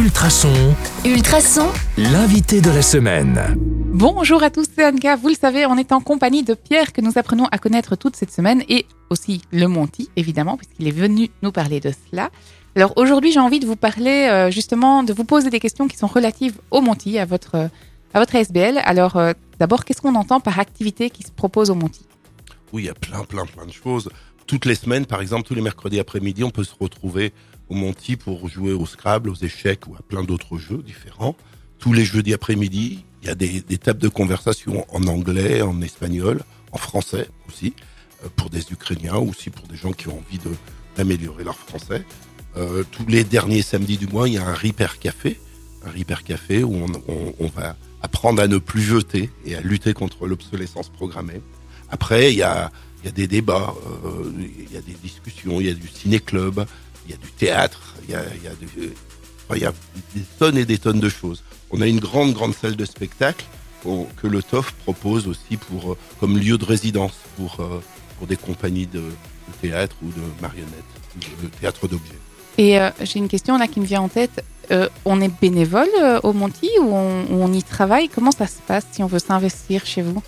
Ultrason, Ultrason, l'invité de la semaine. Bonjour à tous, c'est Anka. Vous le savez, on est en compagnie de Pierre que nous apprenons à connaître toute cette semaine et aussi le Monty, évidemment, puisqu'il est venu nous parler de cela. Alors aujourd'hui, j'ai envie de vous parler euh, justement, de vous poser des questions qui sont relatives au Monty, à votre, à votre SBL. Alors euh, d'abord, qu'est-ce qu'on entend par activité qui se propose au Monty? Oui, il y a plein, plein, plein de choses. Toutes les semaines, par exemple, tous les mercredis après-midi, on peut se retrouver au Monty pour jouer au Scrabble, aux échecs ou à plein d'autres jeux différents. Tous les jeudis après-midi, il y a des, tables de conversation en anglais, en espagnol, en français aussi, euh, pour des Ukrainiens ou aussi pour des gens qui ont envie d'améliorer leur français. Euh, tous les derniers samedis du mois, il y a un Repair Café, un Repair Café où on, on va apprendre à ne plus jeter et à lutter contre l'obsolescence programmée. Après, il y a, des débats, euh, il y a des discussions, il y a du ciné-club, il y a du théâtre, il y a, des, tonnes et des tonnes de choses. On a une grande, grande salle de spectacle que le TOF propose aussi pour, euh, comme lieu de résidence pour, euh, pour des compagnies de, théâtre ou de marionnettes, de théâtre d'objets. Et j'ai une question là qui me vient en tête. On est bénévole au Monty ou on, y travaille? Comment ça se passe si on veut s'investir chez vous?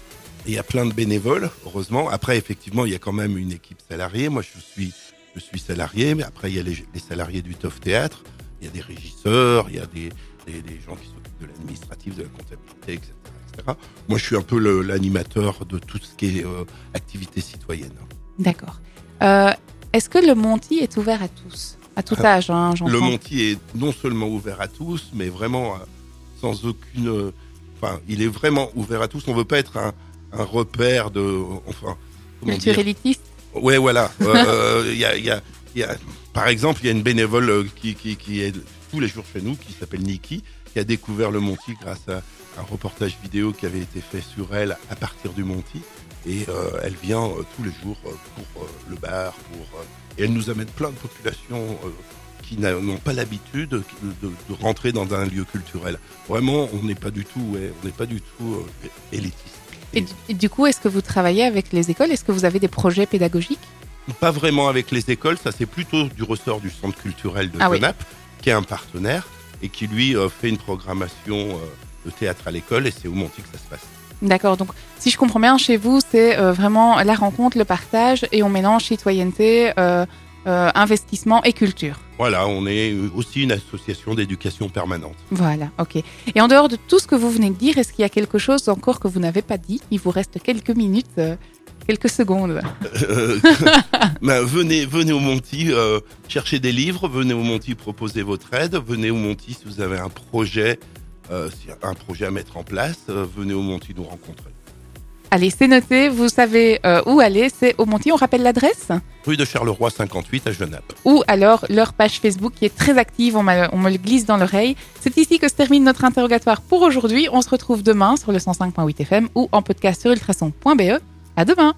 Il y a plein de bénévoles, heureusement. Après, effectivement, il y a quand même une équipe salariée. Moi, je suis, je suis salarié, mais après, il y a les, les salariés du TOF Théâtre. Il y a des régisseurs, il y a des, des, des gens qui s'occupent de l'administratif, de la comptabilité, etc., etc. Moi, je suis un peu l'animateur de tout ce qui est euh, activité citoyenne. D'accord. Euh, Est-ce que le Monty est ouvert à tous? À tout âge, hein. Le Monty est non seulement ouvert à tous, mais vraiment euh, sans aucune. Enfin, il est vraiment ouvert à tous. On veut pas être un, un repère de. Enfin. comment Culture dire élitiste Ouais, voilà. Euh, Il y, a, il y, a, il y a, par exemple, il y a une bénévole euh, qui, qui, qui est tous les jours chez nous, qui s'appelle Niki, qui a découvert le Monty grâce à un reportage vidéo qui avait été fait sur elle à partir du Monty. Et euh, elle vient euh, tous les jours euh, pour euh, le bar, pour euh, et elle nous amène plein de populations euh, qui n'ont pas l'habitude de, de- de rentrer dans un lieu culturel. Vraiment, on n'est pas du tout, ouais, on n'est pas du tout euh, élitiste. Et, du- et du coup, est-ce que vous travaillez avec les écoles? Est-ce que vous avez des projets pédagogiques? Pas vraiment avec les écoles, ça c'est plutôt du ressort du centre culturel de Ah oui. Qui est un partenaire et qui lui euh, fait une programmation euh, de théâtre à l'école et c'est au Monty que ça se passe. D'accord. Donc, si je comprends bien, chez vous, c'est euh, vraiment la rencontre, le partage et on mélange citoyenneté, euh, euh, investissement et culture. Voilà, on est aussi une association d'éducation permanente. Voilà, ok. Et en dehors de tout ce que vous venez de dire, est-ce qu'il y a quelque chose encore que vous n'avez pas dit? Il vous reste quelques minutes, euh, quelques secondes. Euh, ben, venez, venez au Monty chercher des livres, venez au Monty proposer votre aide, venez au Monty si vous avez un projet, un projet à mettre en place, venez au Monty nous rencontrer. Allez, c'est noté. Vous savez où aller. C'est au Monty. On rappelle l'adresse? Rue de Charleroi 58 à Genappe. ou alors leur page Facebook qui est très active. On, on me le glisse dans l'oreille. C'est ici que se termine notre interrogatoire pour aujourd'hui. On se retrouve demain sur le 105.8 FM ou en podcast sur ultrason.be. À demain.